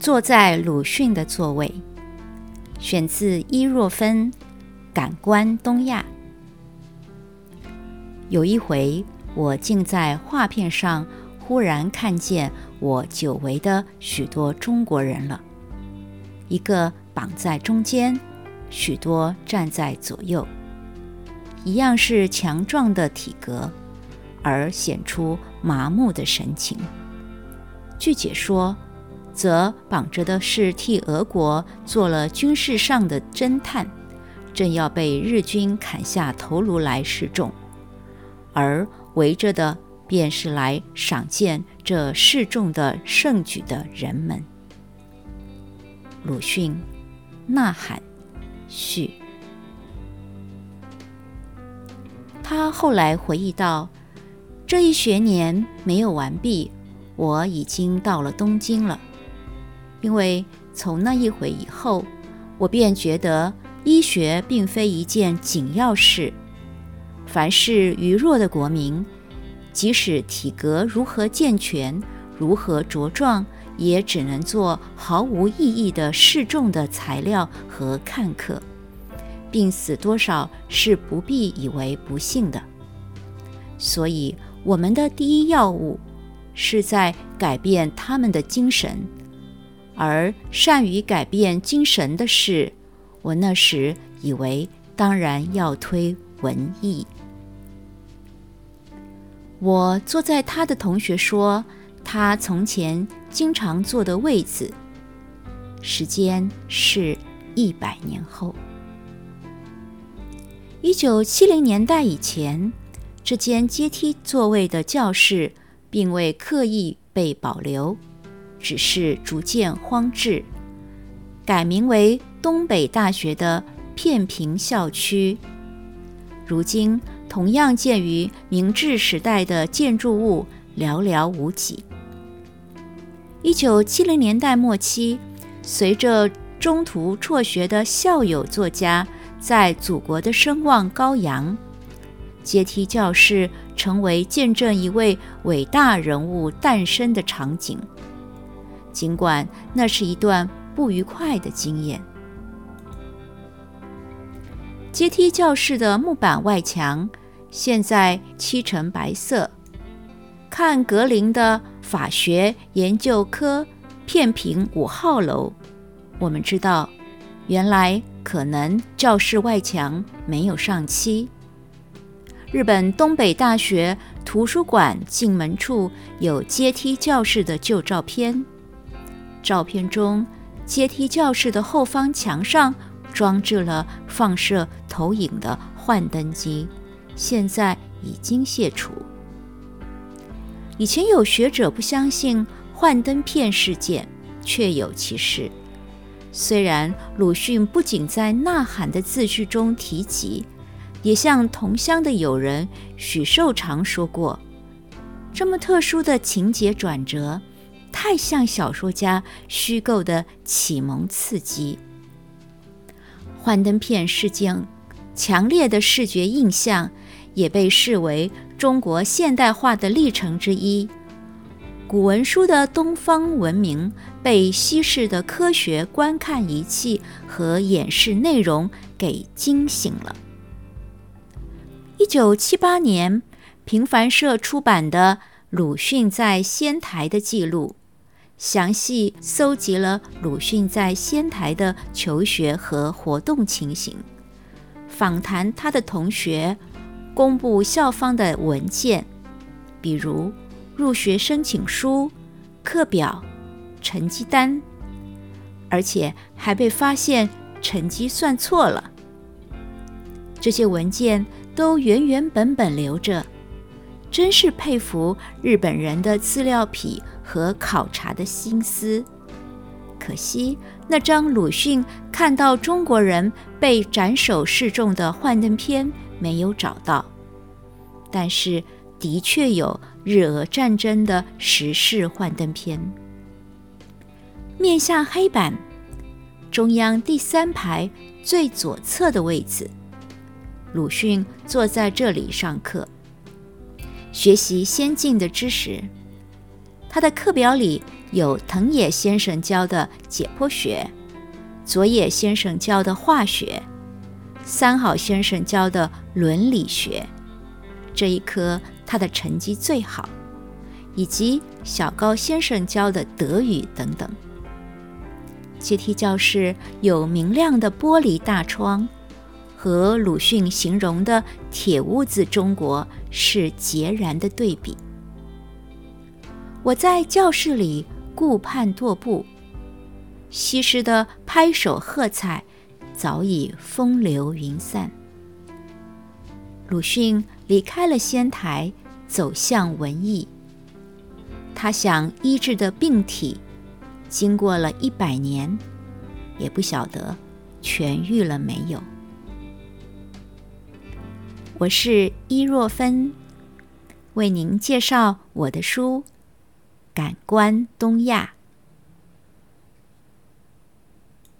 坐在鲁迅的座位，选自伊若芬《感官东亚》。有一回，我竟在画片上忽然看见我久违的许多中国人了，一个绑在中间，许多站在左右，一样是强壮的体格，而显出麻木的神情。据解说，则绑着的是替俄国做了军事上的侦探，正要被日军砍下头颅来示众。而围着的便是来赏见这示众的盛举的人们。鲁迅《呐喊》序。他后来回忆道：“这一学年没有完毕，我已经到了东京了。因为从那一回以后，我便觉得医学并非一件紧要事。”凡是愚弱的国民，即使体格如何健全、如何茁壮，也只能做毫无意义的示众的材料和看客。病死多少是不必以为不幸的。所以，我们的第一要务是在改变他们的精神，而善于改变精神的事，我那时以为当然要推文艺。我坐在他的同学说他从前经常坐的位子，时间是一百年后，一九七零年代以前，这间阶梯座位的教室并未刻意被保留，只是逐渐荒置，改名为东北大学的片平校区，如今。同样建于明治时代的建筑物寥寥无几。一九七零年代末期，随着中途辍学的校友作家在祖国的声望高扬，阶梯教室成为见证一位伟大人物诞生的场景。尽管那是一段不愉快的经验。阶梯教室的木板外墙。现在漆成白色。看格林的法学研究科片平五号楼，我们知道，原来可能教室外墙没有上漆。日本东北大学图书馆进门处有阶梯教室的旧照片，照片中阶梯教室的后方墙上装置了放射投影的幻灯机。现在已经卸除。以前有学者不相信幻灯片事件，确有其事。虽然鲁迅不仅在《呐喊》的字句中提及，也向同乡的友人许寿裳说过，这么特殊的情节转折，太像小说家虚构的启蒙刺激。幻灯片事件强烈的视觉印象。也被视为中国现代化的历程之一。古文书的东方文明被西式的科学观看仪器和演示内容给惊醒了。一九七八年，平凡社出版的鲁迅在仙台的记录，详细搜集了鲁迅在仙台的求学和活动情形，访谈他的同学。公布校方的文件，比如入学申请书、课表、成绩单，而且还被发现成绩算错了。这些文件都原原本本留着，真是佩服日本人的资料癖和考察的心思。可惜那张鲁迅看到中国人被斩首示众的幻灯片。没有找到，但是的确有日俄战争的时事幻灯片。面向黑板，中央第三排最左侧的位置，鲁迅坐在这里上课，学习先进的知识。他的课表里有藤野先生教的解剖学，佐野先生教的化学，三好先生教的伦理学。这一科他的成绩最好，以及小高先生教的德语等等。阶梯教室有明亮的玻璃大窗，和鲁迅形容的铁屋子中国是截然的对比。我在教室里顾盼踱步，西施的拍手喝彩早已风流云散。鲁迅离开了仙台，走向文艺。他想医治的病体。经过了一百年，也不晓得痊愈了没有。我是伊若芬，为您介绍我的书《感官东亚》。